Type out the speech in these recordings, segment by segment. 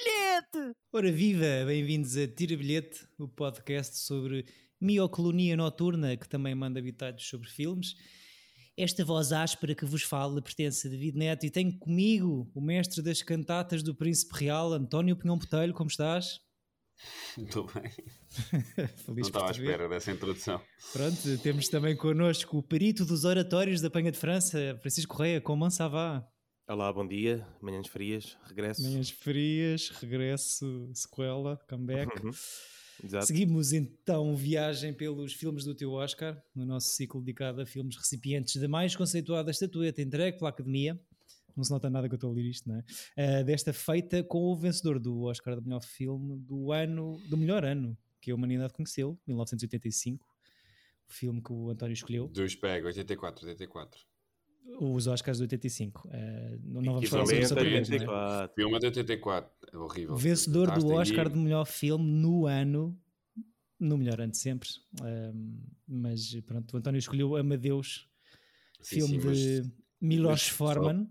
bilhete! Ora viva, bem-vindos a Tira Bilhete, o podcast sobre mioclonia noturna, que também manda habitados sobre filmes. Esta voz áspera que vos fala pertence a David Neto e tenho comigo o mestre das cantatas do Príncipe Real, António Pinhão Botelho, como estás? Muito bem. Feliz Não estava à espera dessa introdução. Pronto, temos também connosco o perito dos oratórios da Penha de França, Francisco Correia, com Mansavá. Olá, bom dia, manhãs frias, regresso. Manhãs frias, regresso, sequela, comeback. Uhum. Exato. Seguimos então viagem pelos filmes do teu Oscar, no nosso ciclo dedicado a filmes recipientes da mais conceituada estatueta entregue pela Academia. Não se nota nada que eu estou a ler isto, não é? Ah, desta feita com o vencedor do Oscar do melhor filme do ano, do melhor ano que a humanidade conheceu, 1985. O filme que o António escolheu. Dois pega, 84, 84. Os Oscars de 85. Ah, não, não vamos falar sobre isso outra vez, não é? 84. Filme de 84. É horrível. Vencedor do Oscar de melhor filme no ano, no melhor ano de sempre. Ahm, mas pronto, o António escolheu Amadeus, Sim, filme sim, mas- de Milos mas só- Forman.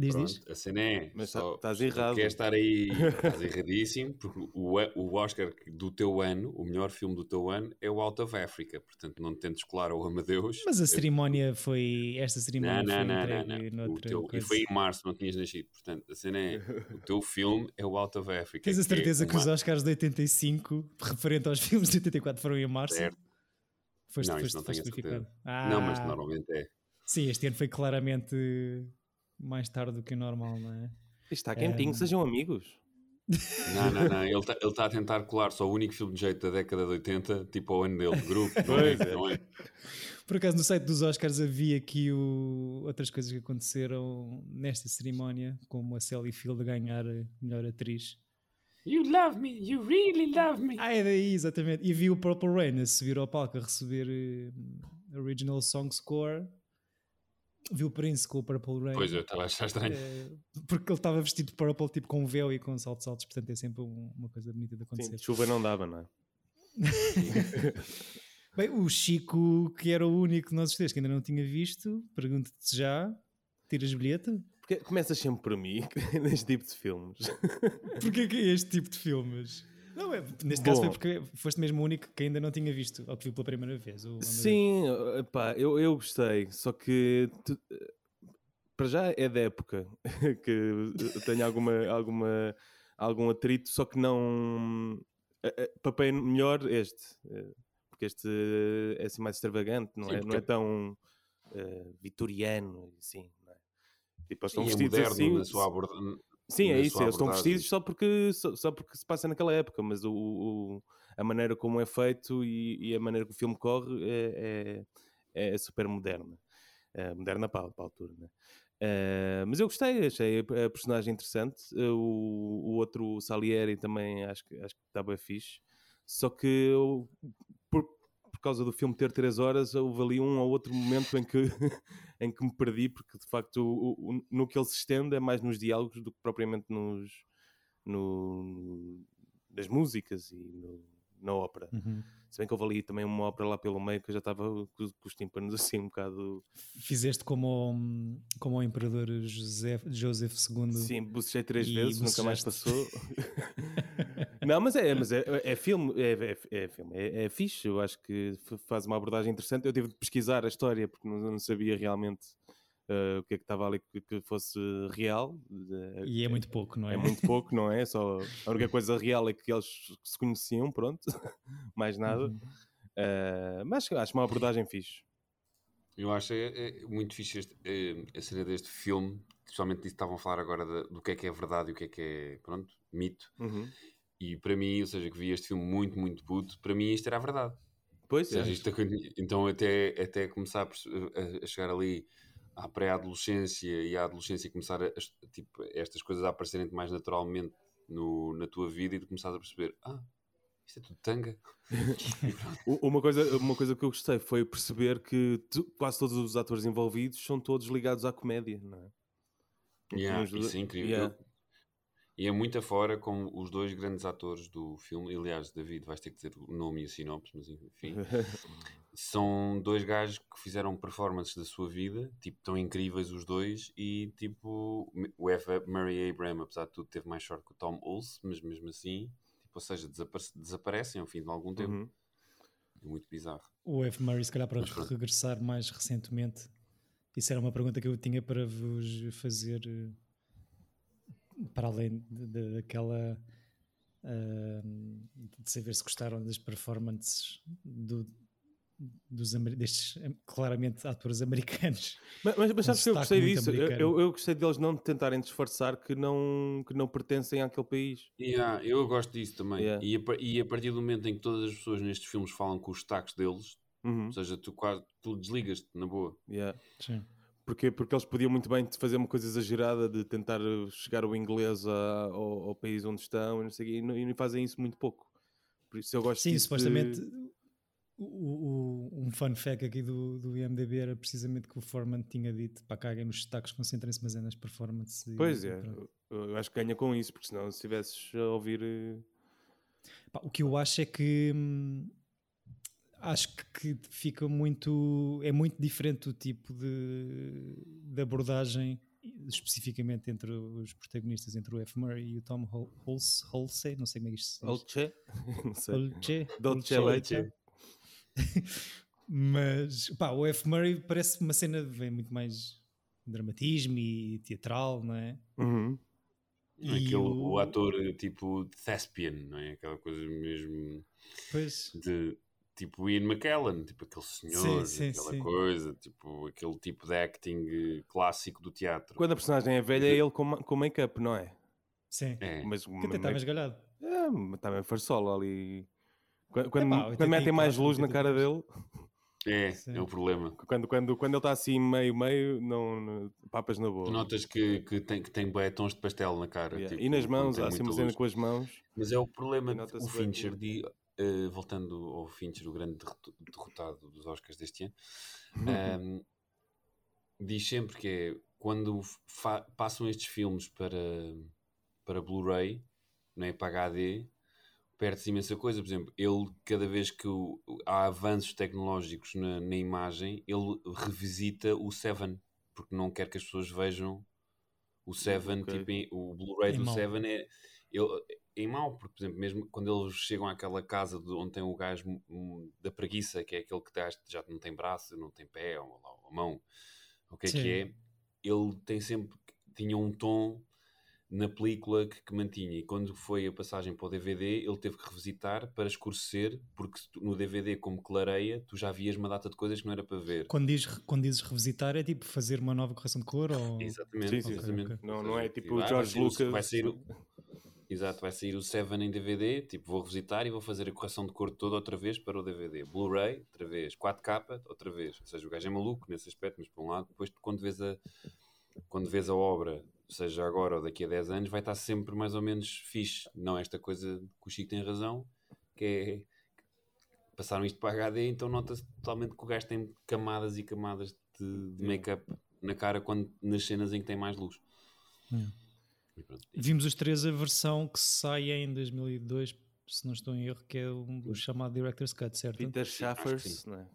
Diz, diz. A cena é. Mas só- tá- estás só errado. Quer estar aí. Estás erradíssimo, porque o, o Oscar do teu ano, o melhor filme do teu ano, é o Out of Africa. Portanto, não te tentes colar ao Amadeus. Mas a Eu- cerimónia foi. Esta cerimónia Não, não, foi não, não, não. O teu- e foi em março, não tinhas nascido. Portanto, a cena é. O teu filme é o Out of Africa. Tens a é certeza que uma- os Oscars de 85, referente aos filmes de 84, foram em março? Certo. Foste, Não, foste, não foste tenho a verificado. certeza. Não, mas Ah, normalmente é. Sim, este ano foi claramente mais tarde do que o normal, não é? Está quentinho, Ehm. sejam amigos. Não, não, não. Ele está a tentar colar só o único filme de jeito da década de 80, tipo ao ano dele, de grupo. Não é, é. não é? Por acaso no site dos Oscars havia aqui o- outras coisas que aconteceram nesta cerimónia, como a Sally Field ganhar a melhor atriz. You love me, you really love me. Ah, é daí, exatamente. E vi o Purple Rain a subir ao palco a receber eh, Original Song Score. Vi o Prince com o Purple Rain. Pois eu estava a achar estranho. Eh, porque ele estava vestido de purple, tipo com um véu e com saltos altos, portanto é sempre um- uma coisa bonita de Sim, acontecer. chuva não dava, não é? Bem, o Chico, que era o único de nós três que ainda não tinha visto, pergunto-te já: tiras bilhete? Porque começas sempre por mim, neste tipo de filmes. Porquê que é este tipo de filmes? Não, é, neste caso foi Bom. porque foste mesmo o único que ainda não tinha visto, ou que viu pela primeira vez. Sim, pá, eu, eu gostei, só que tu- para já é da época que tenho alguma, alguma, algum atrito, só que não a- a- papel melhor este, eh, porque este é assim mais extravagante, não, Sim, é, não porque- é tão eh, vitoriano, assim, não é? Tipo, eles estão E é vestidos moderno assim. na sua abordagem. Sim, é isso, eles estão vestidos só porque, só, só porque se passa naquela época, mas o, o- a maneira como é feito e, e a maneira que o filme corre é, é, é super moderna. É moderna para, para a altura, né? Eh, mas eu gostei, achei a, personagem interessante. Eh, O, o outro, o Salieri, também acho que, acho que está bem fixe. Só que eu, por, causa do filme ter 3 horas, houve ali um ou outro momento em que, em que me perdi, porque de facto o, o- no que ele se estende é mais nos diálogos do que propriamente nos, no, nas músicas e no- na ópera. Uhum. Se bem que houve ali também uma ópera lá pelo meio que eu já estava com, os- com os tímpanos assim um bocado. Fizeste como o, como o Imperador José, Joseph II. Sim, bucejei três vezes, nunca mais passou. não, mas é, mas é, é filme, é, é, é filme, é, é fixe, eu acho que faz uma abordagem interessante. Eu tive de pesquisar a história porque não, não sabia realmente eh, o que é que estava ali que, que fosse real. Eh, E é muito pouco, não é? É muito pouco, não é? Só a única coisa real é que eles se conheciam, pronto, mais nada. Uhum. Eh, mas acho uma abordagem fixe. Eu acho é, é muito fixe este, é, a cena deste filme, especialmente disso que estavam a falar agora da- do que é que é verdade e o que é que é, pronto, mito. Uhum. E para mim, ou seja, que vi este filme muito, muito puto, para mim isto era a verdade. Pois é. isto então até, até começar a, a- chegar ali à pré-adolescência e à adolescência começar a, tipo, estas coisas a aparecerem mais naturalmente no, na tua vida e tu começares a perceber, ah, isto é tudo tanga. Uma coisa, uma coisa que eu gostei foi perceber que tu- quase todos os atores envolvidos são todos ligados à comédia, não é? Yeah, isso é incrível. yeah. E é muito afora com os dois grandes atores do filme. Aliás, David, vais ter que dizer o nome e a sinopse, mas enfim. São dois gajos que fizeram performances da sua vida, tipo, tão incríveis os dois. E tipo, o F. Murray Abraham, apesar de tudo, teve mais sorte que o Tom Hulse, mas mesmo assim, tipo, ou seja, desapare desaparecem ao fim de algum tempo. Uhum. É muito bizarro. O F. Murray, se calhar, para Mas regressar mais recentemente, isso era uma pergunta que eu tinha para vos fazer, eh, para além de- de- daquela ah, de saber se gostaram das performances do- dos, destes claramente atores americanos. Mas, mas, mas Um sabes que eu gostei disso? Eu, eu, eu gostei deles não tentarem disfarçar que não, que não pertencem àquele país. Yeah, eu gosto disso também. Yeah. E, a, e a partir do momento em que todas as pessoas nestes filmes falam com os sotaques deles, Uhum, ou seja, tu quase tu desligas-te na boa. yeah. Sim. Porque, porque eles podiam muito bem fazer uma coisa exagerada de tentar chegar o inglês a- ao, ao país onde estão e não sei e não, e fazem isso muito pouco. Por isso eu gosto Sim, disso supostamente de- o, o- um fun fact aqui do, do IMDB era precisamente que o Foreman tinha dito para caguem nos destaques, concentrem-se mais é nas performances. Pois e é, pronto. eu, acho que ganha com isso, porque senão se estivesses a ouvir. uh, Pá, o que eu acho é que hum, acho que, fica muito é muito diferente o tipo de, de abordagem especificamente entre os protagonistas entre o F. Murray e o Tom Hol- Holse, Holsey, não sei como é que isto se diz. Dolce? não sei. Dolce. Leite. Mas pá, o F. Murray parece uma cena de muito mais dramatismo e teatral, não é? Uhum. E Aquele, o... o- ator tipo thespian, não é? Aquela coisa mesmo Pois, de tipo Ian McKellen, tipo aquele senhor, Sim, sim, aquela sim. coisa, tipo aquele tipo de acting eh, clássico do teatro. Quando a personagem é velha, é ele com, com make-up, não é? sim. É, Mas Que até está mais galhado. É, também farsola ali. Quando, quando, Epá, quando metem mais 84, luz na cara dele, é, Sim. é o problema. quando, quando, quando ele está assim meio-meio, não, não- papas na boa. Tu notas que, que tem, que tem tons de pastel na cara. Yeah. tipo, e nas mãos, há assim uma cena com as mãos. Mas é o problema o Fincher, de, eh, voltando ao Fincher, o grande derrot- derrotado dos Oscars deste ano, Uhum. ehm, diz sempre que é quando passam estes filmes para, para Blu-ray, não é, para HD, perde-se imensa coisa. Por exemplo, ele, cada vez que o- há avanços tecnológicos na, na imagem, ele revisita o Seven, porque não quer que as pessoas vejam o Seven, Ok. tipo, o Blu-ray do. Seven é, ele, é mau, porque, por exemplo, mesmo quando eles chegam àquela casa de onde tem o gajo hum, da preguiça, que é aquele que já não tem braço, não tem pé, ou, ou- ou mão, o que é Sim. que é, ele tem sempre, tinha um tom na película que, que mantinha, e quando foi a passagem para o DVD, ele teve que revisitar para escurecer, porque no DVD, como clareia, tu já vias uma data de coisas que não era para ver. Quando, diz, quando dizes revisitar, é tipo fazer uma nova correção de cor? Ou... Exatamente, Sim, sim, exatamente. ok. Não, não é tipo o ah, George Lucas. Vai sair o, exato, vai sair o Seven em DVD, tipo, vou revisitar e vou fazer a correção de cor toda outra vez para o DVD. Blu-ray, outra vez. 4K, outra vez. Ou seja, o gajo é maluco nesse aspecto, mas por um lado, depois quando vês a, quando vês a obra, seja agora ou daqui a 10 anos, vai estar sempre mais ou menos fixe. Não esta coisa que o Chico tem razão, que é passaram isto para HD, então nota-se totalmente que o gajo tem camadas e camadas de, de make-up na cara quando, nas cenas em que tem mais luz. Hum. Vimos os três a versão que sai em 2002, se não estou em erro, que é o, o chamado Director's Cut, certo? Peter Schaffers, não é?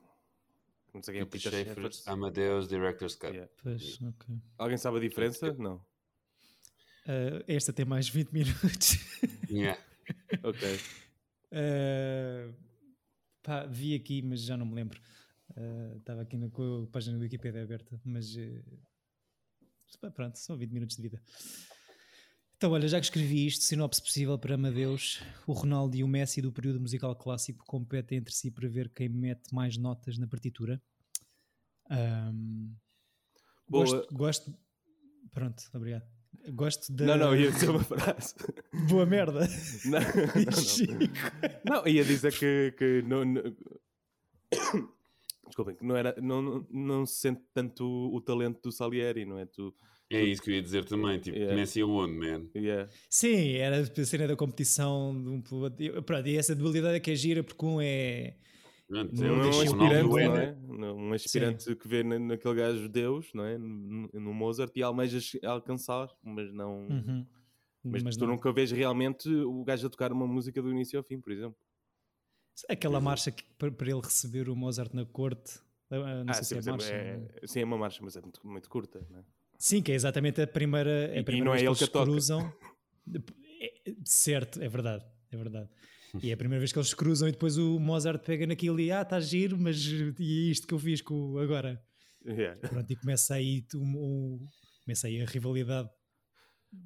Não sei quem é o Peter Schaffers. Amadeus Director's Cut. Yeah. Pois, ok. Alguém sabe a diferença? Não. Ah, esta tem mais 20 minutos. Yeah. Ok. Ah, pá, vi aqui, mas já não me lembro. Ah, Estava aqui na com a página do Wikipedia aberta, mas pronto, são 20 minutos de vida. Então, olha, já que escrevi isto, sinopse possível para Amadeus, o Ronaldo e o Messi do período musical clássico competem entre si para ver quem mete mais notas na partitura. Ahm, Boa. gosto, gosto. Pronto, obrigado. Gosto da. Não, não, ia dizer uma frase. Boa merda. Não, não, não. Não, ia dizer que, que não, não... Desculpem, que não, era, não, não, não se sente tanto o talento do Salieri, não é? Tu, É isso que eu ia dizer também. Tipo, Yeah. Messi aonde, man? yeah. Sim, era a cena da competição de um pelo outro. E, pronto, e essa dualidade é que é gira porque um é. Não Não, é um deixa o aspirante, Ronaldo não é, é? Não, Um aspirante que vê na- naquele gajo Deus, não é? No, no Mozart e almeja alcançar, mas não, Uhum. Mas, Mas tu não. nunca vês realmente o gajo a tocar uma música do início ao fim, por exemplo. Aquela marcha que, para, ele receber o Mozart na corte. ah, Não Ah, sei sim, se é marcha. é, é- sim, é uma marcha, mas é muito, muito curta. Não é? Sim, que é exatamente a primeira, E- a e primeira não é vez ele que que cruzam. É- certo, é verdade, é verdade. E é a primeira vez que eles cruzam e depois o Mozart pega naquilo e ah, está giro, mas e é isto que eu fiz com o agora. Yeah. Pronto, e começa aí, um, começa aí a rivalidade.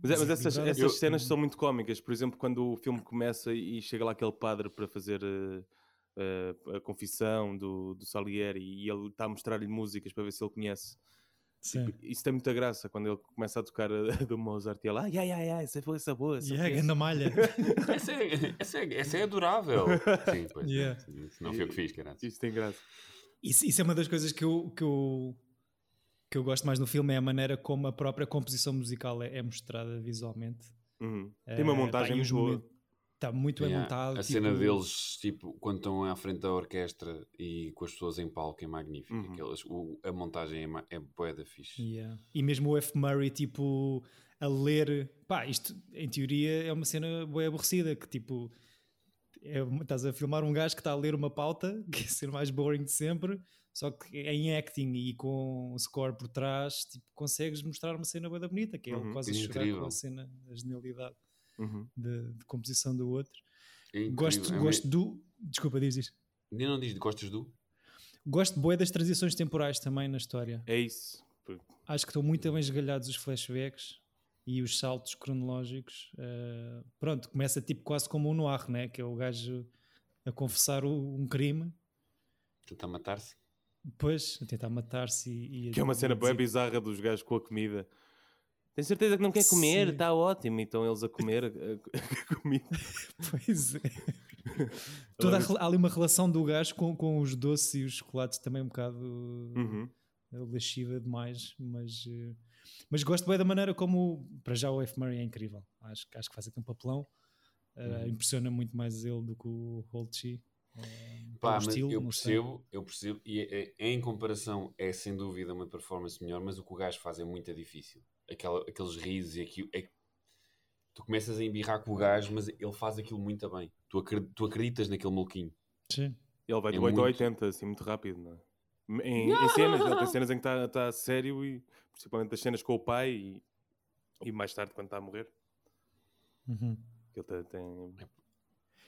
Mas, é- mas essas, essas Eu- cenas são muito cómicas. Por exemplo, quando o filme começa e chega lá aquele padre para fazer eh, eh, a confissão do, do Salieri e ele está a mostrar-lhe músicas para ver se ele conhece. Sim. Isso tem muita graça quando ele começa a tocar a, a do Mozart e ele, ai, ai, ai, ai, essa foi essa boa. Essa E foi é essa." ganda malha. Essa é, essa, é, essa é adorável. Sim, pois. Yeah. Isso não foi o que fiz, caralho. Isso tem graça. Isso, isso é uma das coisas que eu, que, eu, que eu gosto mais no filme, é a maneira como a própria composição musical é, é mostrada visualmente. Uhum. Tem uma montagem e muito boa. Está muito bem Yeah. montado. A tipo, cena deles, tipo, quando estão à frente da orquestra e com as pessoas em palco é magnífica. Uhum. Aquelas, o- a montagem é, é bué da fixe. Yeah. E mesmo o F. Murray, tipo, a ler. Pá, isto em teoria é uma cena bem aborrecida. Que tipo, é estás a filmar um gajo que está a ler uma pauta, que é ser mais boring de sempre, só que em acting e com o score por trás, tipo, consegues mostrar uma cena bem bonita, que é ele Uhum. quase a chorar com a cena, a genialidade Uhum. de, de composição do outro. É incrível. Gosto, É gosto do. Desculpa, diz isto. Nem não diz, gostas do? Gosto bué das transições temporais também na história. É isso. Porque- acho que estão muito bem esgalhados os flashbacks e os saltos cronológicos. Uh, pronto, começa tipo quase como um noir, né? que é o gajo a confessar o- um crime, Tentar matar-se? depois a tentar matar-se e, e Que é uma cena bem bizarra dos gajos com a comida. Tem certeza que não quer comer? Está ótimo. Então eles a comer a, a comida. Pois é. Toda a há ali uma relação do gajo com, com os doces e os chocolates também um bocado Uhum. lasciva demais, mas, eh, mas gosto bem da maneira como para já o F. Murray é incrível. Acho, acho que faz aqui um papelão. Eh, Uhum. Impressiona muito mais ele do que o Holtzy. Pá, pelo mas estilo, eu não sei. percebo, eu percebo, e é- é- em comparação é sem dúvida uma performance melhor, mas o que o gajo faz é muito difícil. Aquela, aqueles risos e aquilo. É, tu começas a embirrar com o gajo, mas ele faz aquilo muito bem. Tu, acre- tu acreditas naquele maluquinho. Sim. Ele vai de É 8 a muito. 80, assim, muito rápido, não é? Em, em cenas, ele tem cenas em que está tá sério e principalmente as cenas com o pai e, e mais tarde quando está a morrer. Uhum. Ele tem, tem-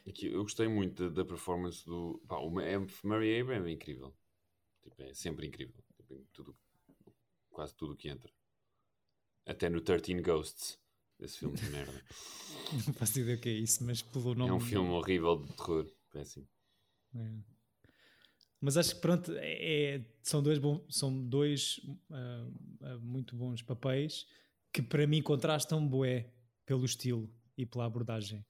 Aqui, eu gostei muito da, da performance do. Pá, o. Murray Abraham é incrível. Tipo, é sempre incrível. Tipo, tudo, quase tudo o que entra. Até no 13 Ghosts. Esse filme de merda. Não faço ideia o que é isso, mas pelo nome. É um filme horrível de terror. Péssimo. É. Mas acho que pronto, é, é- são dois, bom, são dois ah, ah, muito bons papéis que para mim contrastam bué pelo estilo e pela abordagem.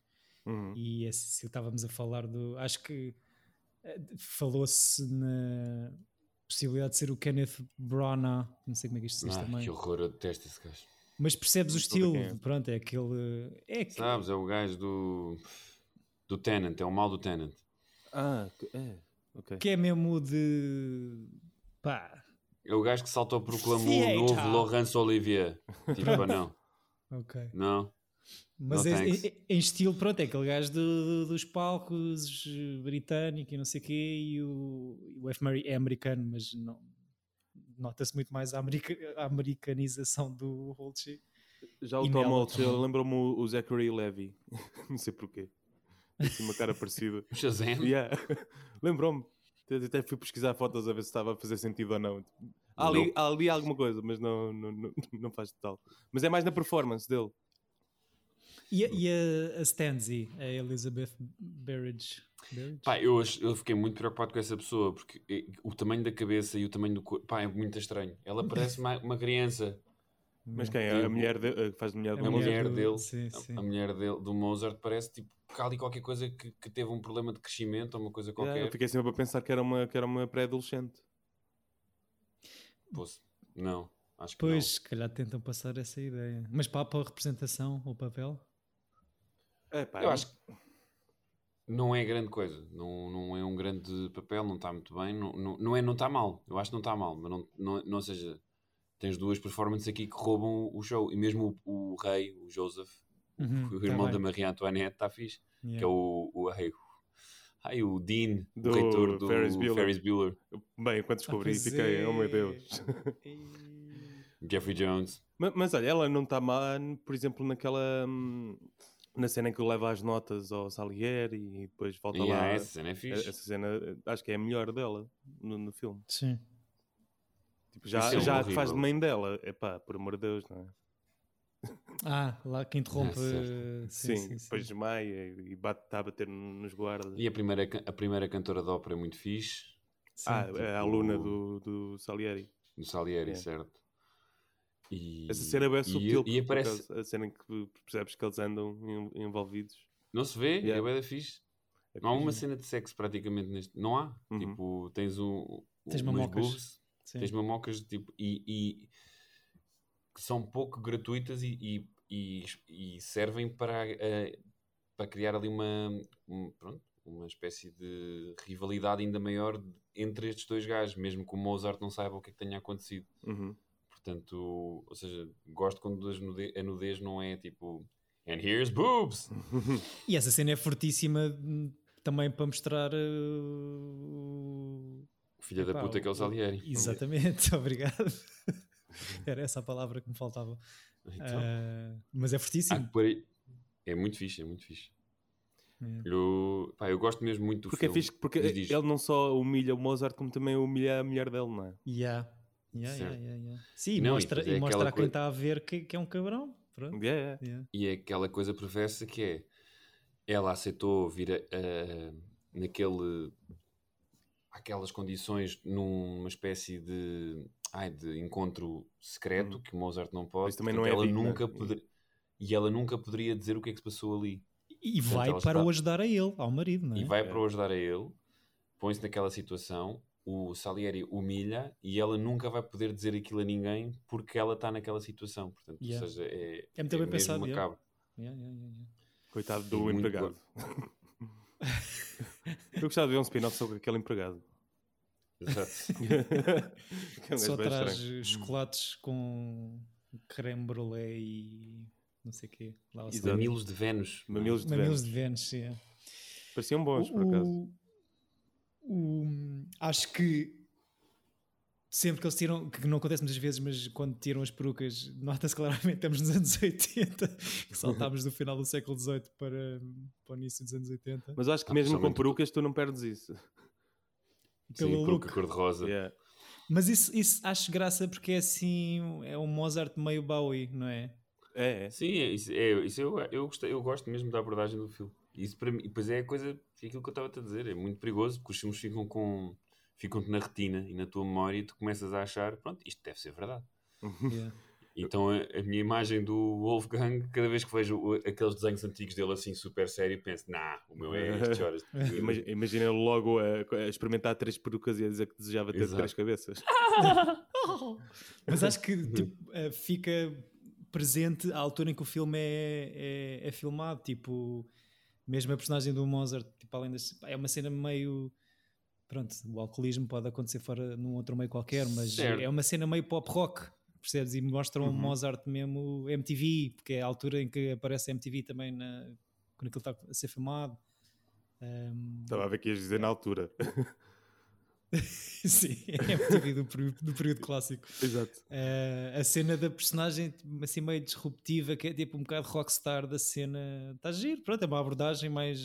Uhum. E esse, estávamos a falar do. Acho que eh, falou-se na possibilidade de ser o Kenneth Branagh, não sei como é que isto se diz Ah, também. que horror, eu detesto esse gajo. Mas percebes o estilo, é. pronto, é aquele. É que, Sabes, é o gajo do. do Tenant, é o mal do Tenant. Ah, que- é. Ok. que é mesmo de. pá, É o gajo que salta ao proclamou o novo Laurence Olivier. Tipo, ou não? ok. Não? Mas No é- em estilo, pronto, é aquele gajo do- do- dos palcos britânico e não sei o quê, e o, o F. Murray é americano, mas não. Nota-se muito mais a, america- a americanização do Holtzy. Já o E Tom Holtz, lembrou-me o, o Zachary Levy. não sei porquê. Tem assim uma cara parecida. O Shazam? Yeah. Lembrou-me. Até- Até fui pesquisar fotos a ver se estava a fazer sentido ou não. Há ali, Não. há ali alguma coisa, mas não, não, não, não faz total. Mas é mais na performance dele. E, a- e a, a Stanzi, a Elizabeth Berridge. Berridge? Pá, eu, eu fiquei muito preocupado com essa pessoa porque o tamanho da cabeça e o tamanho do corpo, pá, é muito estranho. Ela parece uma, uma criança. Mas quem é? A mulher de, a que faz de mulher do A A Mozart? mulher do- dele, sim, a- sim. a mulher dele, do Mozart, parece tipo ali qualquer coisa que, que teve um problema de crescimento ou uma coisa qualquer. eu fiquei sempre a pensar que era uma, que era uma pré-adolescente. Não, acho que Pois, se calhar tentam passar essa ideia. Mas para a representação, o papel? É, pá. Eu acho que não é grande coisa. Não, não é um grande papel, não está muito bem. Não, não, não é, não está mal. Eu acho que não está mal, mas não, não, não seja. Tens duas performances aqui que roubam o show. E mesmo o, o rei, o Joseph, Uhum, o irmão da Maria Antoinette está fixe, que é Yeah. o, o, ai, o, ai, o Dean, Do o reitor do Ferris Ferris Bueller. Bueller, Bem, quando Ah, descobri, pois fiquei, oh meu é. Deus. Jeffrey Jones. mas, mas olha, ela não está má, por exemplo, naquela. hum, Na cena em que leva as notas ao Salieri e depois volta Yeah, lá. essa cena é fixe. Essa cena, acho que é a melhor dela no, no filme. Sim. Tipo, já, é já faz de mãe dela. Epá, por amor de Deus, não é? Ah, lá que interrompe. É sim, Sim, sim, sim. depois desmaia e bate, está a bater nos guardas. E a primeira, a primeira cantora de ópera é muito fixe, Sim. ah, tipo- é a aluna do, do Salieri. do Salieri, É. certo? E, Essa cena é bem e- subtil, E, por aparece, a cena em que percebes que eles andam en- envolvidos. não se vê, Yeah. é bem da fixe. É Não há uma cena de sexo praticamente neste. Não há. Uhum. Tipo, tens um. Tens mamocas. boobs, tens mamocas tipo, e, e que são pouco gratuitas e, e, e- e servem para, eh, para criar ali uma, um- pronto, uma espécie de rivalidade ainda maior entre estes dois gajos, mesmo que o Mozart não saiba o que é que tenha acontecido. Uhum. Portanto, ou seja, gosto quando a nudez não é tipo And here's boobs! E essa cena é fortíssima hum, também para mostrar uh, Filha da Epá, puta que é o Salieri. Exatamente, obrigado. Era essa a palavra que me faltava. Então, Ah, mas é fortíssimo. É muito fixe, é muito fixe. É. Eu, pá, eu gosto mesmo muito do Porque é filme. fixe, porque Diz, diz. ele não só humilha o Mozart, como também humilha a mulher dele, não é? Yeah. Yeah, yeah, yeah, yeah. Sim, e Não, e mostra, é e mostra a quem está a ver que, que é um cabrão. Pronto. Yeah, yeah. Yeah. E é aquela coisa perversa que é ela aceitou vir a, a- naquele aquelas condições numa espécie de ai, de encontro secreto Hum. que Mozart não pode Mas também não é ela digna. nunca poder- e ela nunca poderia dizer o que é que se passou ali E Portanto, vai para está- o ajudar a ele, ao marido, não é? e vai É. para o ajudar a ele põe-se naquela situação o Salieri humilha e ela nunca vai poder dizer aquilo a ninguém porque ela está naquela situação portanto Yeah. ou seja é, É muito bem mesmo pensado, yeah. Yeah, yeah, yeah, yeah. Coitado É do empregado. Eu gostava de ver um spin-off sobre aquele empregado. Exato. É um Só bem traz estranho. chocolates com creme brulee e não sei o quê. Lá sabor. Mamilos de Vênus. Mamilos de Mamilos Vênus. de Vênus, sim. é. Pareciam bons, por acaso. O- o- acho que sempre que eles tiram, que não acontece muitas vezes, mas quando tiram as perucas, nota-se claramente que estamos nos anos 80, que saltámos do final do século XVIII para, para o início dos anos 80. Mas acho que Ah, mesmo com perucas tu não perdes isso. pelo Sim, peruca cor-de-rosa. Yeah. Mas isso, isso acho graça porque é assim, é um Mozart meio Bowie, não é? É, é. Sim, é, isso, é, isso eu, eu, gostei, eu gosto mesmo da abordagem do filme. Isso para mim, e depois é a coisa, é aquilo que eu estava a dizer, é muito perigoso porque os filmes ficam com ficam-te na retina e na tua memória e tu começas a achar, pronto, isto deve ser verdade. Yeah. Então a, a minha imagem do Wolfgang, cada vez que vejo aqueles desenhos antigos dele assim super sério, penso, nah, o meu é estas horas. Imag- Imagina ele logo a, a experimentar três perucas e a dizer que desejava ter Exato. três cabeças. Mas acho que tipo, eh, fica presente à altura em que o filme é, é, é filmado, tipo, mesmo a personagem do Mozart, tipo, além das, é uma cena meio pronto, o alcoolismo pode acontecer fora num outro meio qualquer, mas Certo. é uma cena meio pop rock, percebes? E mostram Uhum. Mozart mesmo MTV, porque é a altura em que aparece MTV também na, quando aquilo está a ser filmado. Um, Estava a ver que ias dizer na altura. sim, é MTV do período, do período clássico. Exato. Eh, a cena da personagem assim meio disruptiva, que é tipo um bocado rockstar da cena, está a giro, pronto, é uma abordagem mais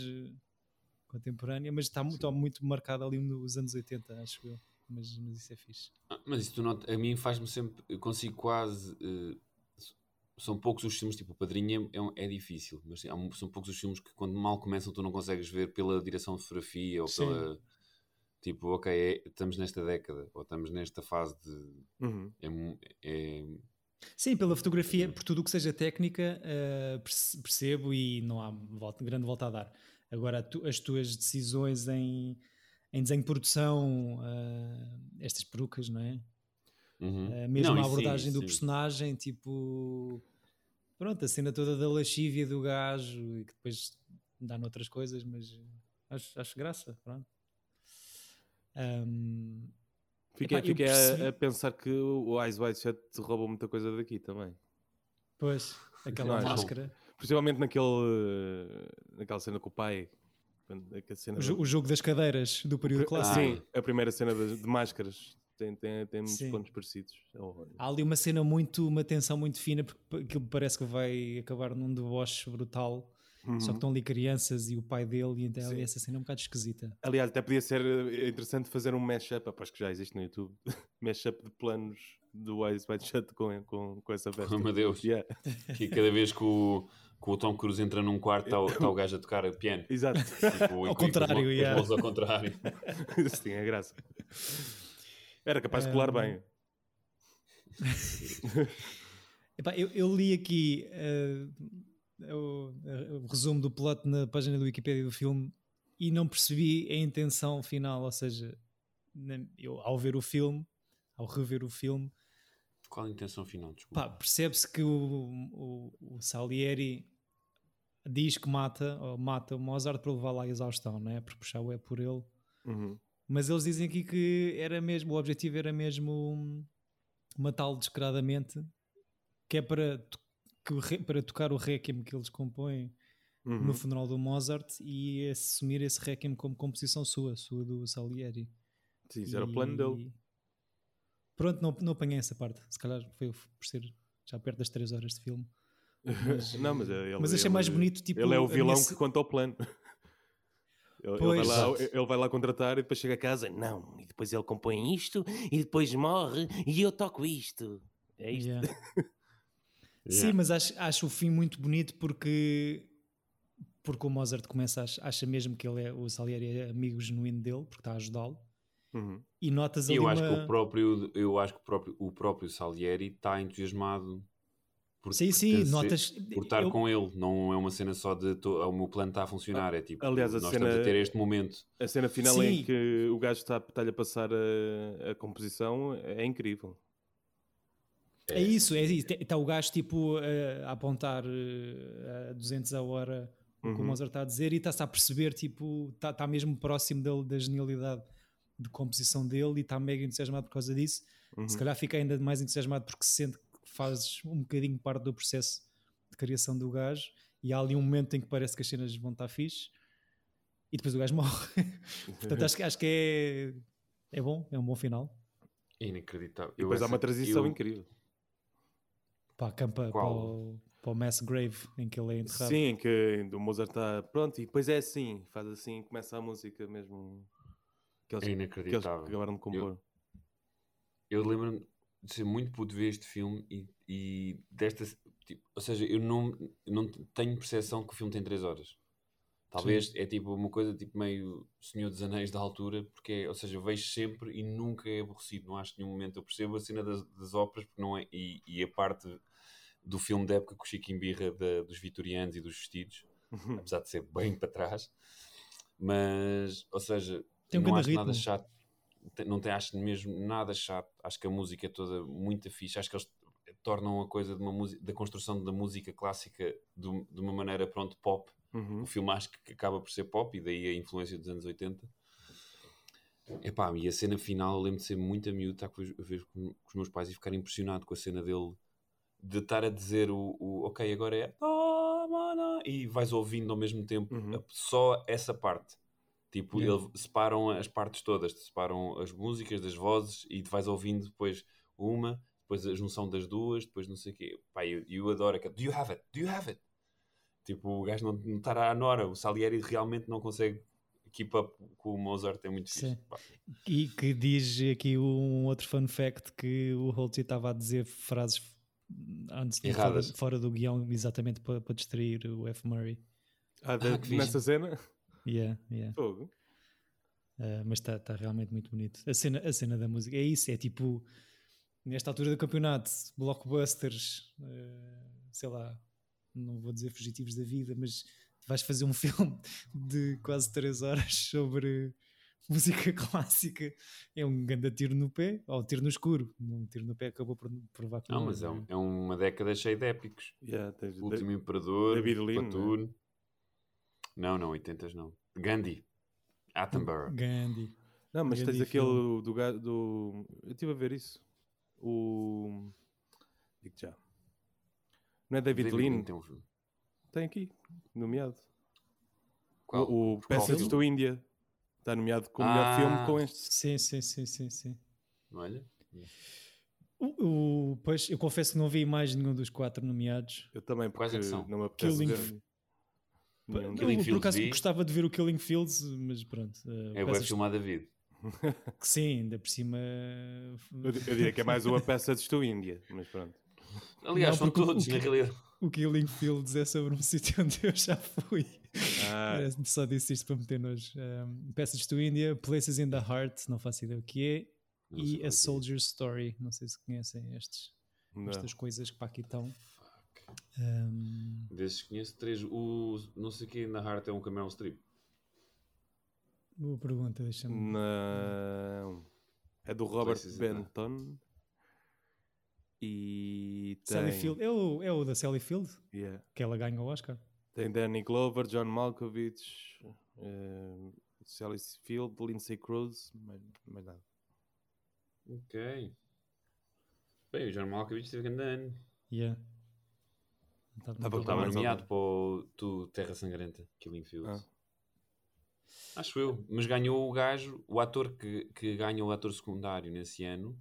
contemporânea, mas está muito, muito marcada ali nos anos 80, acho eu. Mas, mas isso é fixe. Ah, Mas isso a mim faz-me sempre, eu consigo quase. s- são poucos os filmes, tipo, o Padrinho é, um- é difícil, mas um- são poucos os filmes que quando mal começam tu não consegues ver pela direção de fotografia ou Sim. pela. Tipo, ok, é- estamos nesta década ou estamos nesta fase de. Uhum. É, é- Sim, pela fotografia, por tudo o que seja técnica, perce- percebo e não há volta- grande volta a dar. Agora, tu- as tuas decisões em, em desenho de produção, eh, estas perucas, não é? Uhum. Uh, mesmo Não, a isso sim, abordagem do sim. personagem, tipo, pronto, a cena toda da lascívia do gajo e que depois dá noutras coisas, mas acho, acho graça, pronto. Um, Fiquei, Epá, fiquei percebi- a, a pensar que o Eyes Wide Shut roubou muita coisa daqui também. pois, aquela Não, não. máscara. Principalmente naquele, naquela cena com o pai. cena O, o jogo das cadeiras do período clássico. Sim, a primeira cena de, de máscaras. Tem, tem, tem muitos Sim. pontos parecidos. É horror. Há ali uma cena muito, uma tensão muito fina, porque aquilo parece que vai acabar num deboche brutal. Só que Uhum. estão ali crianças e o pai dele, e então Sim. essa cena é um bocado esquisita. Aliás, até podia ser eh, interessante fazer um mashup, aposto que já existe no YouTube, mashup de planos do Eyes Wide Shut com, com, com essa festa. Oh, meu Deus. Yeah. Que cada vez que o, que o Tom Cruise entra num quarto, está o, está o gajo a tocar piano. Exato. Tipo, e com- contrário, com yeah. mãos ao contrário. Sim, é graça. Era capaz de colar Um, bem. Epá, eu, eu li aqui eh, o, o resumo do plot na página do Wikipedia do filme e não percebi a intenção final, ou seja, na- eu, ao ver o filme, ao rever o filme, Qual a intenção final? Desculpa. percebe-se que o, o, o Salieri diz que mata, ou mata o Mozart para levá-lo à exaustão, não é? Porque puxar o é por ele. Uhum. Mas eles dizem aqui que era mesmo, o objetivo era mesmo matá-lo descaradamente, que é para, que para tocar o requiem que eles compõem Uhum. no funeral do Mozart e assumir esse requiem como composição sua, sua do Salieri. Sim, era o plano dele. Pronto, não, não apanhei essa parte. Se calhar foi por ser já perto das 3 horas de filme. Não, mas, ele, Mas achei ele- mais bonito, tipo, Ele é o vilão minha que conta o plano. Ele, ele vai lá, ele vai lá contratar e depois chega a casa. Não, e depois ele compõe isto e depois morre e eu toco isto. É isto. Yeah. Sim, Yeah. mas acho, acho o fim muito bonito porque, porque o Mozart começa a ach- acha mesmo que ele é, o Salieri é amigo genuíno dele, porque está a ajudá-lo. Uhum. E notas E ali eu acho que uma... o próprio, eu acho que o próprio, o próprio Salieri está entusiasmado por, Sim, sim, notas... por estar eu- com ele. Não é uma cena só de to- o meu plano está a funcionar. É tipo, Aliás, a nós cena- estamos a ter este momento. A cena final Sim. em que o gajo está, está-lhe a passar a, a composição é incrível. É isso, é isso. Está o gajo tipo a, a apontar eh, a 200 a hora o que o Uhum. Mozart está a dizer e está-se a perceber, tipo, está está mesmo próximo dele, da genialidade de composição dele e está mega entusiasmado por causa disso. Uhum. Se calhar fica ainda mais entusiasmado porque se sente fazes um bocadinho parte do processo de criação do gajo e há ali um momento em que parece que as cenas vão estar fixe e depois o gajo morre. Portanto, acho, que- acho que é, é bom, é um bom final. É inacreditável. E depois há essa- uma transição eu- incrível. Para a campa, para o, para o mass grave em que ele é enterrado. Sim, em que o Mozart está pronto e depois é assim, faz assim, começa a música mesmo. Que eles, É que eles inacreditável. acabaram de compor. eu lembro-me de ser muito puto ver este filme e, e desta. tipo, ou seja, eu não, não tenho percepção que o filme tem 3 horas. Talvez é tipo uma coisa tipo meio Senhor dos Anéis da altura, porque é, ou seja, eu vejo sempre e nunca é aborrecido. Não acho nenhum momento. Eu percebo a cena das, das óperas porque não é, e, e a parte do filme da época com o Chico Embirra da- dos vitorianos e dos vestidos, Uhum. apesar de ser bem para trás. Mas, ou seja, Tem um não acho nada ritmo. chato. Não tem, acho mesmo nada chato. Acho que a música é toda muito fixe. Acho que eles tornam a coisa de uma música, da construção da música clássica de, de uma maneira, pronto, pop. Uhum. O filme acho que acaba por ser pop e daí a influência dos anos 80. Epá, e a cena final, eu lembro de ser muito a miúdo, estar os- a ver com, com os meus pais e ficar impressionado com a cena dele de estar a dizer o, o ok, agora é e vais ouvindo ao mesmo tempo Uhum. só essa parte. Tipo, Yeah. eles separam as partes todas, separam as músicas das vozes e vais ouvindo depois uma, depois a junção das duas, depois não sei o quê. Pá, eu, eu adoro aquele. Do you have it? Do you have it? Tipo, o gajo não, não estará à nora. O Salieri realmente não consegue keep up com o Mozart, é muito. Sim. Pá. E que diz aqui um outro fun fact que o Holtzy estava a dizer frases antes de fora, Erradas. fora do guião exatamente para, para distrair o F. Murray. Ah, de- Ah, que fixe. nessa cena? Yeah, yeah. Fogo. Uh, mas está tá realmente muito bonito. A cena, a cena da música é isso, é tipo nesta altura do campeonato, blockbusters, uh, sei lá, não vou dizer fugitivos da vida, mas vais fazer um filme de quase 3 horas sobre música clássica. É um grande tiro no pé, ou tiro no escuro. Um tiro no pé acabou por provar que Não, mas é, um- é uma década cheia de épicos. Yeah, tens- O Último Imperador, David Lean, Platoon. Não, não, 80 não. Gandhi. Attenborough. Gandhi. Não, mas Grande tens aquele filme. do, do. Eu estive a ver isso. O. Digo já. Não é David, Lean? tem um filme. tem aqui, nomeado. Qual? O, o Qual filme? to India está nomeado como melhor Ah. filme com este. Sim, sim, sim, sim, sim. Olha. O, o- pois, eu confesso que não vi mais nenhum dos quatro nomeados. Eu também, Quais porque é que são? não me apetece Killing Eu, por acaso vi. gostava de ver o Killing Fields, mas pronto. eh, É o peças- filmado David. que Sim, ainda por cima. Eu, eu diria que é mais uma Passage to India, mas pronto. Aliás, Não, são todos, o na que- realidade. O Killing Fields é sobre um sítio onde eu já fui. Ah, Era- Só disse isto para meter nos um, Passage to India, Places in the Heart, não faço ideia o que é, Não e é A que é. Soldier's Story. Não sei se conhecem estes, não. estas coisas que para aqui estão. Um, Desses conheço três. O não sei quem na Heart é um Cameron Strip. boa pergunta, deixa-me. Não. É do Robert the- Benton. E Sally tem, Field, é o, é o da Sally Field, yeah. que ela ganha o Oscar. tem Danny Glover, John Malkovich, eh, Sally Field, Lindsay Cruz, mais, mais nada. Ok. Bem, o John Malkovich teve grande ano. Yeah. Estava mais nomeado para o tu, Terra Sangrenta, Killing Fields. Ah. Acho eu. Mas ganhou o gajo, o ator que, que ganha o ator secundário nesse ano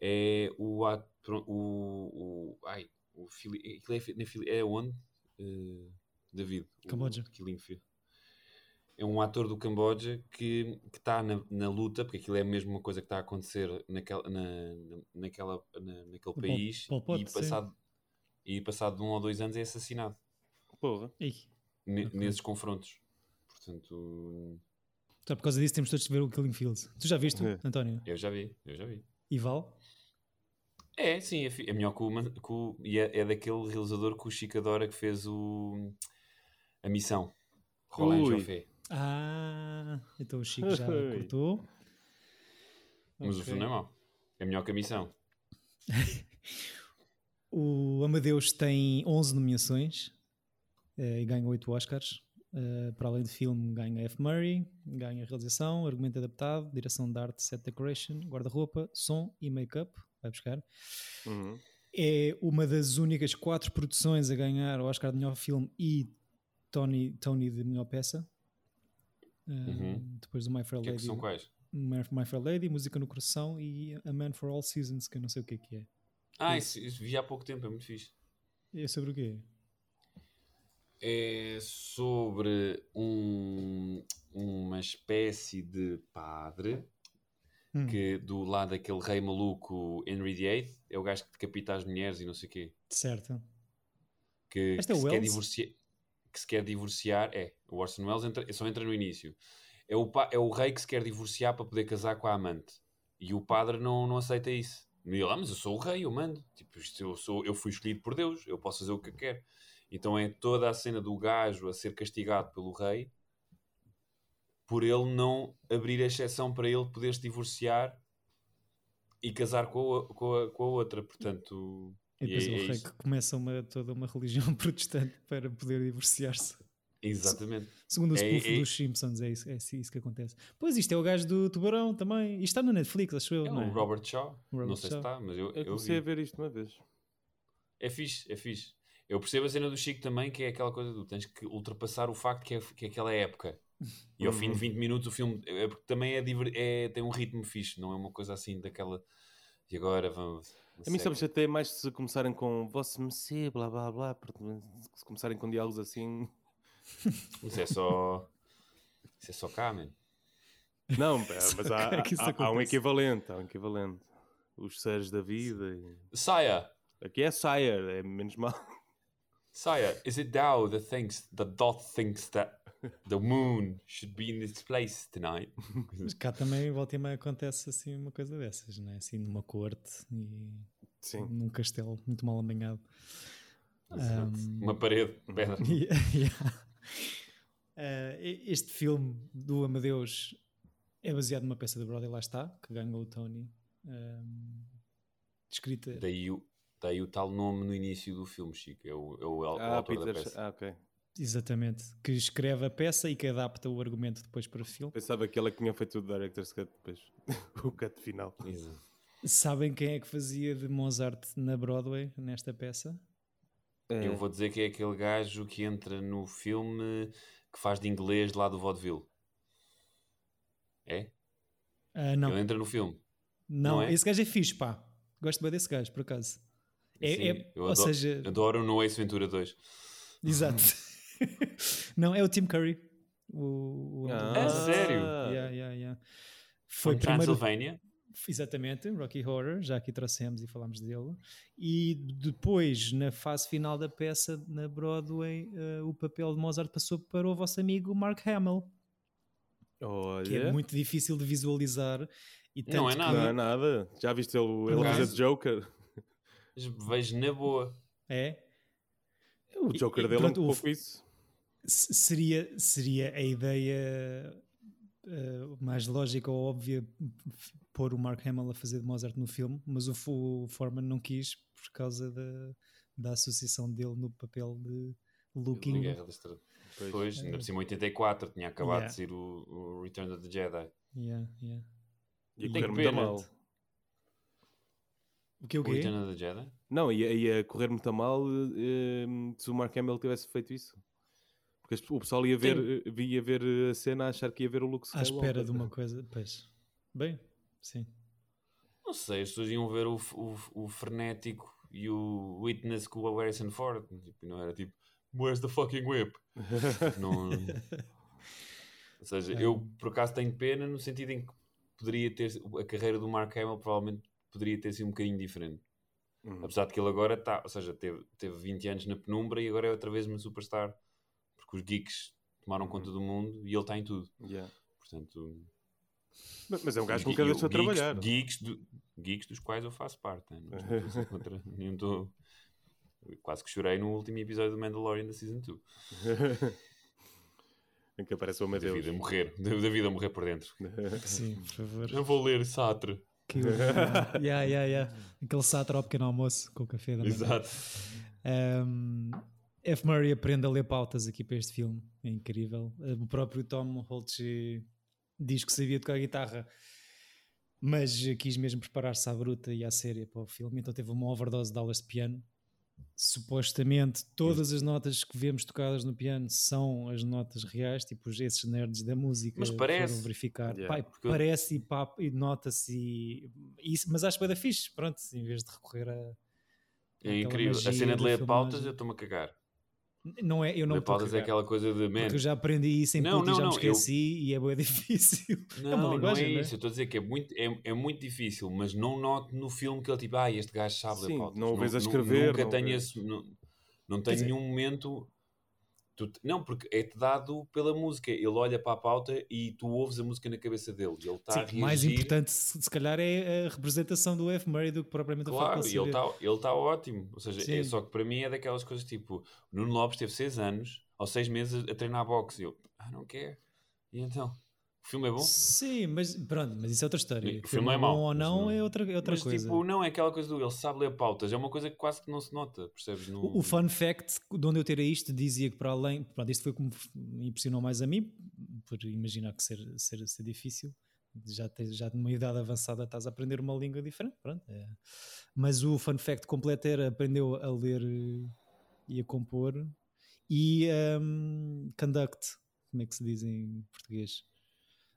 é o ator. O, o, ai, o Fili, é, Fili- é onde? Eh, David. o Camboja. Killing Field. É um ator do Camboja que está na, na luta, porque aquilo é mesmo uma coisa que está a acontecer naquela, na, na- naquela, na- naquele Pol- país Pol Pot, e, sim. E passado de um ou dois anos é assassinado Porra. Ne- Ok. nesses confrontos. Portanto, Só por causa disso temos todos de ver o Killing Fields. Tu já viste, É. António? eu já vi, eu já vi. E Val? É, sim, é, é melhor que o, que o- e é, é daquele realizador que o Chico adora que fez o a missão. Roland. Joffé. Ah, então o Chico já cortou. Mas o Ok. filme não é mau. É melhor que a missão. O Amadeus tem 11 nomeações eh, e ganha 8 Oscars. Eh, para além de filme, ganha F. Murray, ganha realização, argumento adaptado, direção de arte, set decoration, guarda-roupa, som e make-up. Vai buscar. Uhum. É uma das únicas quatro produções a ganhar o Oscar de melhor filme e Tony, Tony de melhor peça. Eh, Uhum. Depois do My Fair que é que Lady. são quais? My My Fair Lady, Música no Coração e A Man for All Seasons, que eu não sei o que é que é. Ah, Isso. isso, vi há pouco tempo, é muito fixe. E é sobre o quê? É sobre um, uma espécie de padre Hum, que do lado daquele rei maluco Henry VIII é o gajo que decapita as mulheres e não sei o quê. Certo. que, é que o se quer divorciar, que se quer divorciar, é, o Orson Welles entra- só entra no início. É o, é o rei que se quer divorciar para poder casar com a amante. E o padre não, não aceita isso. E ele, ah, mas eu sou o rei, eu mando. Tipo, eu, sou, eu fui escolhido por Deus, eu posso fazer o que eu quero. Então é toda a cena do gajo a ser castigado pelo rei por ele não abrir a exceção para ele poder se divorciar e casar com a, com a, com a outra. Portanto, E depois é- o é rei isso. que começa uma, toda uma religião protestante para poder divorciar-se. Exatamente. Segundo o É- spoof é- dos Simpsons, é isso, é isso que acontece. Pois isto é o gajo do Tubarão também. Isto está na Netflix, acho eu, É não é? o Robert Shaw. O Robert não sei Shaw. se está, mas eu, Eu eu comecei vi. a ver isto uma vez. É fixe, é fixe. Eu percebo a cena do Chico também, que é aquela coisa do tens que ultrapassar o facto que é, que é aquela época. E ao fim de Uhum. 20 minutos o filme é porque também é, diver- é- tem um ritmo fixe, não é uma coisa assim daquela. E agora vamos. A mim sabes até mais se começarem com vosso Messi, blá blá blá, porque se começarem com diálogos assim. Isso é só. Isso é só cá, man. Não, mas há, é há- há um equivalente, há um equivalente. Os seres da vida. e- Saya! Aqui é Sire, é menos mal. Saya, is it thou that thinks that Dot thinks that the moon should be in this place tonight? Mas cá também, volta e meia, acontece assim uma coisa dessas, não é? Assim numa corte e Sim. num castelo muito mal amanhado. Um, Uma parede, pedra. Yeah, yeah. E- este filme do Amadeus é baseado numa peça de Broadway, lá está, que ganhou o Tony. Um, escrita. Daí, o- daí o tal nome no início do filme, Chico. É o, é o, au- o Ah, autor da Peter. peça. Ah, ok. Exatamente, que escreve a peça e que adapta o argumento depois para filme. Pensava que ela que tinha feito o Director's Cut depois. o cut final. Exato. Sabem quem é que fazia de Mozart na Broadway nesta peça? É. Eu vou dizer que é aquele gajo que entra no filme que faz de inglês lá do vaudeville. É? Ah, não, Ele entra no filme. não, não é? esse gajo é fixe, pá. Gosto bem desse gajo, por acaso. É, Sim, é- eu ou adoro, seja, adoro no Ace Ventura 2. exato. não, é o Tim Curry. O, o Ah, É sério? Yeah, yeah, yeah. Foi From primeiro Transylvania. Exatamente, Rocky Horror, já aqui trouxemos e falámos dele. E depois, na fase final da peça, na Broadway, eh, o papel de Mozart passou para o vosso amigo Mark Hamill, Olha. que é muito difícil de visualizar. E Não é que- nada. Não é nada. Já viste ele, ele Por fazer Joker? Vejo na boa. É? O Joker e dele é um pronto, o- pouco isso. S- Seria, seria a ideia eh, mais lógica ou óbvia pôr o Mark Hamill a fazer de Mozart no filme, mas o, o Foreman não quis por causa da, da associação dele no papel de Da Looking. Guerra das. Pois. Pois, ainda por cima 84, tinha acabado Yeah. de sair o, o Return of the Jedi. Yeah, yeah. Ia Tem correr muito mal. O que o O quê? Return of the Jedi? Não, ia, ia correr muito mal eh, se o Mark Hamill tivesse feito isso. O pessoal ia ver, eh, ia ver a cena a achar que ia ver o Luke À espera de uma coisa. Pois. Bem, sim. Não sei, as pessoas iam ver o, o, o frenético e o witness com o Harrison Ford. Tipo, não era tipo, where's the fucking whip? não... Ou seja, É. eu por acaso tenho pena no sentido em que poderia ter a carreira do Mark Hamill provavelmente poderia ter sido um bocadinho diferente. Uhum. Apesar de que ele agora está, ou seja, teve, teve 20 anos na penumbra e agora é outra vez uma superstar. Porque os geeks tomaram conta do mundo e ele está em tudo. Yeah. Portanto, Mas mas é um gajo que nunca deixou o de geeks, trabalhar. Geeks, do- geeks dos quais eu faço parte. né? Não estou a Quase que chorei no último episódio do Mandalorian da Season 2. em que aparece o Da Amadeus. vida a morrer. Da da vida a morrer por dentro. Sim, por favor. Eu vou ler Sartre. Que yeah, yeah, yeah. Aquele sátiro ao pequeno almoço com o café da manhã. Exato. Um, F. Murray aprende a ler pautas aqui para este filme, é incrível. Uh, O próprio Tom Holtz eh, diz que sabia tocar guitarra, mas eh, quis mesmo preparar-se à bruta e à séria para o filme, então teve uma overdose de aulas de piano. Supostamente todas as notas que vemos tocadas no piano são as notas reais, tipo esses nerds da música Mas parece. foram verificar. Yeah. Pá, Porque parece e, e nota-se, mas acho que da fixe, pronto, em vez de recorrer a. É incrível. A cena de ler pautas, eu estou-me a cagar. Não é, eu não ler é cagar, aquela coisa de man. Porque eu já aprendi isso em Não, puto e não, já me não, eu- esqueci e é bem difícil. Não, é uma não é não é? isso. Eu estou a dizer que é muito, é, é muito difícil, mas não noto no filme que ele tipo, ah, este gajo sabe ler Sim, pautas. não o vês a escrever, Nunca não tenho esse. Não, não dizer- nenhum momento. Tu- não, porque é-te dado pela música. Ele olha para a pauta e tu ouves a música na cabeça dele. E ele está a Sim, reagir. mais importante, se, se calhar, é a representação do F. Murray do que propriamente Claro, e de ele está ele tá ótimo. Ou seja, é só que para mim é daquelas coisas tipo: Nuno Lopes teve 6 anos ou 6 meses a treinar boxe. E eu, ah, não quer. E então? O filme é bom? Sim, mas pronto, mas isso é outra história. O filme é mau, bom ou não, não- é outra, é outra Mas coisa. tipo, não é aquela coisa do ele sabe ler pautas, é uma coisa que quase que não se nota, percebes? No... O, o fun fact de onde eu tirei isto dizia que para além, pronto, isto foi como me impressionou mais a mim, por imaginar que ser, ser, ser difícil, já, tens, já numa idade avançada estás a aprender uma língua diferente, pronto. é. Mas o fun fact completo era aprendeu a ler e a compor e um, conduct, como é que se diz em português?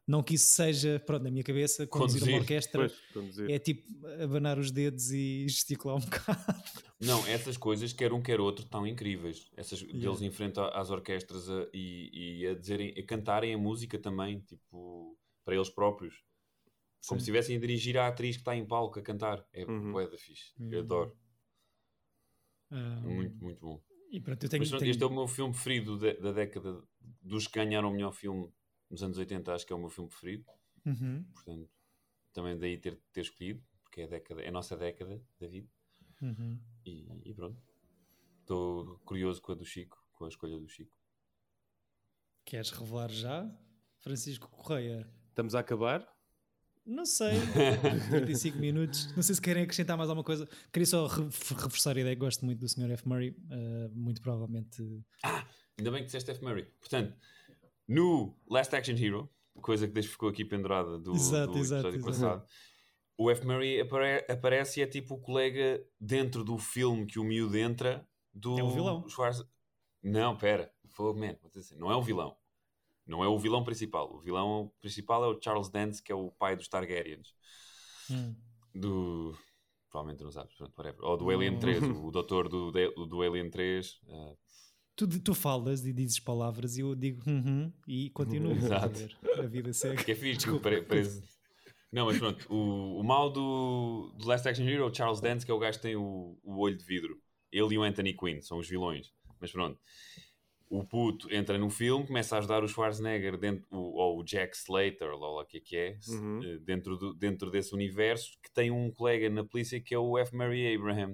Não que isso seja, pronto, na minha cabeça, conduzir, uma Conduzir, orquestra Pois, conduzir. é tipo abanar os dedos e gesticular um bocado. Não, essas coisas, quer um quer outro, estão incríveis. Essas Yeah. deles em frente a- às orquestras a- e, e a dizerem, a cantarem a música também, tipo, para eles próprios. Como Sim. se estivessem a dirigir a atriz que está em palco a cantar. É Uhum. bué da fixe. Uhum. Eu adoro. Ah, Muito, muito bom. E pronto, eu tenho, Mas tenho- este é o meu filme preferido da, da década. Dos que ganharam o melhor filme nos anos 80, acho que é o meu filme preferido. Uhum, Portanto, também daí ter, ter escolhido, porque é a, década, é a nossa década, David. uhum. E, e pronto. Estou curioso com a do Chico, com a escolha do Chico. Queres revelar já? Francisco Correia. Estamos a acabar? Não sei. 35 minutos. Não sei se querem acrescentar mais alguma coisa. Queria só re- reforçar a ideia que gosto muito do Sr. F. Murray. uh, muito provavelmente. Ainda bem que disseste F. Murray. Portanto, no Last Action Hero, coisa que ficou aqui pendurada do, Exato, do exato, episódio exato. passado, o F. Murray apare- aparece e é tipo o colega dentro do filme que o miúdo entra, do É o vilão. Schwarz... Não, pera. Man. Assim, Não é o vilão. Não é o vilão principal. O vilão principal é o Charles Dance, que é o pai dos Targaryens. Hum. Do. Provavelmente não sabes, pronto, whatever. Ou do Alien Hum. 3, o doutor do, do Alien 3. ah, Tu, tu falas e dizes palavras e eu digo uhum, e continuo. Exato. a vida segue. que é fixe. Desculpa. parece- Não, mas pronto. O, o mal do, do Last Action Hero, o Charles Dance, que é o gajo que tem o, o olho de vidro. Ele e o Anthony Quinn são os vilões. Mas pronto. O puto entra no filme, começa a ajudar o Schwarzenegger, dentro, o- ou o Jack Slater, ou lá o que é que é, Uhum. eh, dentro, do, dentro desse universo, que tem um colega na polícia que é o F. Murray Abraham,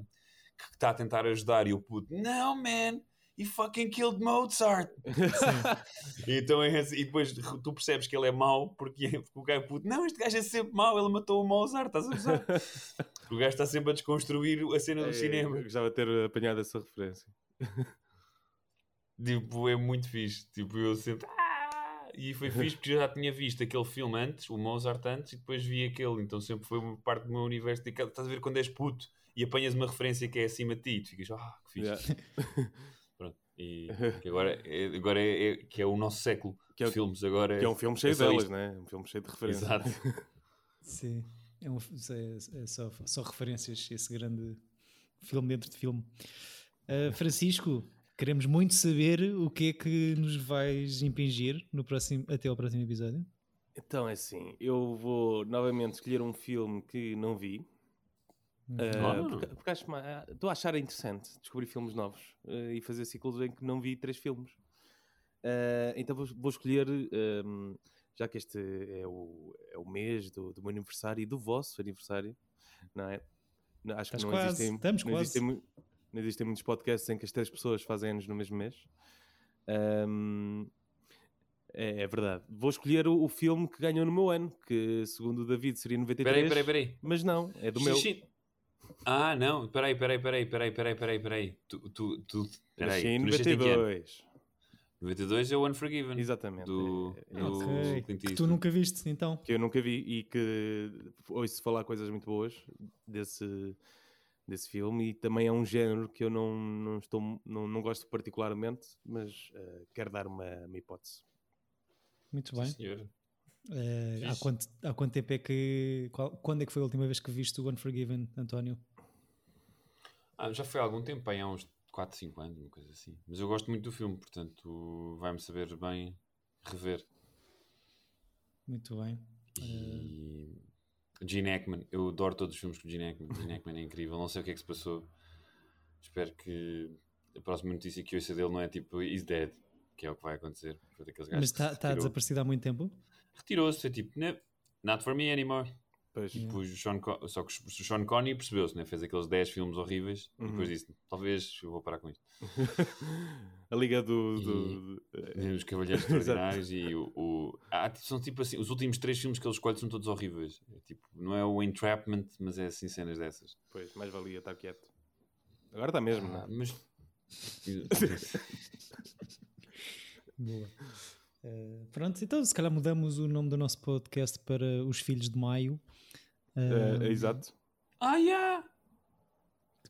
que está a tentar ajudar. E o puto, não, man, he fucking killed Mozart. Então é assim, e depois tu percebes que ele é mau porque, porque o gajo puto, não, este gajo é sempre mau, ele matou o Mozart, estás a usar? o gajo está sempre a desconstruir a cena do É, cinema. Eu gostava de ter apanhado essa referência. Tipo, é muito fixe. Tipo, eu sempre. "Ah!" E foi fixe porque eu já tinha visto aquele filme antes, o Mozart antes, e depois vi aquele. Então sempre foi uma parte do meu universo. de Estás a ver quando és puto e apanhas uma referência que é acima de ti, e tu ficas, ah, que fixe. Yeah. E que agora, é, agora é, é- que é o nosso século Que é de filmes. Agora Que é um filme cheio só delas, isto. né? Um filme cheio de referências. Exato. Sim, é, um, é- é só, só referências, esse grande filme dentro de filme. Uh, Francisco, queremos muito saber o que é que nos vais impingir no próximo, até ao próximo episódio. Então é assim, eu vou novamente escolher um filme que não vi. Uh, Ah. porque, porque acho ma- estou a achar interessante descobrir filmes novos uh, e fazer ciclos em que não vi três filmes. Uh, então vou, vou escolher, um, já que este é o, é o mês do, do meu aniversário e do vosso aniversário, não é? Acho Estás que não quase, existem, estamos não, quase. Existem, mu- não existem muitos podcasts em que as três pessoas fazem anos no mesmo mês. Um, é, é verdade. Vou escolher o, o filme que ganhou no meu ano, que segundo o David seria 93. Peraí, peraí, peraí. Mas não, é do meu. Ah, não, peraí, peraí, peraí, peraí, peraí, peraí, peraí. Tu, tu, tu, peraí, Nasci em tu nasceste em que ano? 92. 92 é o Unforgiven. Exatamente. Do, é- é do esse. Ok, Clint que tu nunca viste, então. Que eu nunca vi e que ouço falar coisas muito boas desse, desse filme e também é um género que eu não, não, estou, não, não gosto particularmente, mas eh, quero dar uma, uma hipótese. Muito bem. Sim, senhor. Uh, há, quanto, há quanto tempo é que. qual- quando é que foi a última vez que viste o Unforgiven, António? Ah, já foi há algum tempo, aí há uns 4, 5 anos, uma coisa assim. Mas eu gosto muito do filme, portanto vai-me saber bem rever. Muito bem. E Gene Hackman, eu adoro todos os filmes com Gene Hackman. Gene Hackman é incrível, não sei o que é que se passou. Espero que a próxima notícia que ouça dele não é tipo He's dead, que é o que vai acontecer. Mas está tá retirou. desaparecido há muito tempo? Retirou-se, foi tipo, "Nah, not for me anymore. Pois, Depois o Sean Con- Só que o Sean Connery percebeu-se, né? fez aqueles 10 filmes horríveis e depois Uhum. disse: talvez eu vou parar com isto. a liga do. E- do- eh, Os Cavalheiros Exato. Extraordinários e o. o- ah, são tipo assim, os últimos três filmes que ele escolhe são todos horríveis. É, tipo, não é o Entrapment, mas é assim cenas dessas. pois, mais valia estar quieto. Agora está mesmo, Ah, não é? mas. Boa. Uh, pronto, então se calhar mudamos o nome do nosso podcast para Os Filhos de Maio. Eh, Uh, exato. ah, yeah!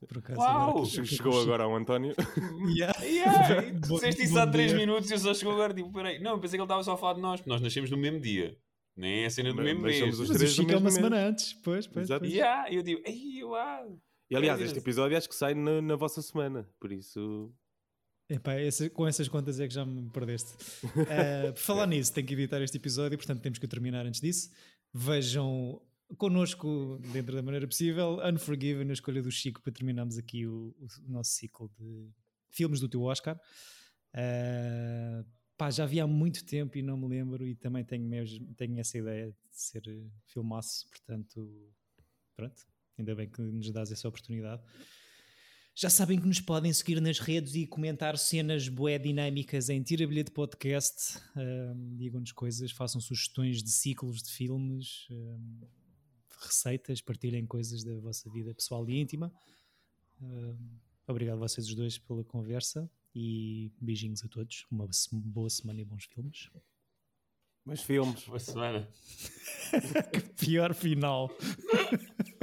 Por acaso, Uau! agora que- Che- que- Chegou agora ao António. Yeah. Yeah! Disseste isso há 3 dia. minutos e eu só chegou agora. Tipo, peraí. Não, eu pensei que ele estava só a falar de nós, porque nós nascemos no mesmo dia. Nem é a cena do Mas- mesmo mas mês. os Mas o Chico é uma mês. semana antes. Pois, pois, Exato. pois. Yeah! E eu digo, ei, uau! E aliás, É, este é. episódio acho que sai na, na vossa semana, por isso. Epá, essa- com essas contas é que já me perdeste. Uh, por falar nisso, tenho que evitar este episódio, portanto temos que terminar antes disso. Vejam connosco, dentro da maneira possível, Unforgiven, a escolha do Chico, para terminarmos aqui o, o nosso ciclo de filmes do teu Oscar. Uh, pá, já vi há muito tempo e não me lembro, e também tenho, mesmo, tenho essa ideia de ser uh, filmaço, portanto, pronto, ainda bem que nos dás essa oportunidade. Já sabem que nos podem seguir nas redes e comentar cenas bué dinâmicas em Tira Bilhete Podcast. Digam-nos coisas, façam sugestões de ciclos de filmes, receitas, partilhem coisas da vossa vida pessoal e íntima. Obrigado a vocês os dois pela conversa e beijinhos a todos. Uma boa semana e bons filmes. Mas filmes. Boa semana. que pior final.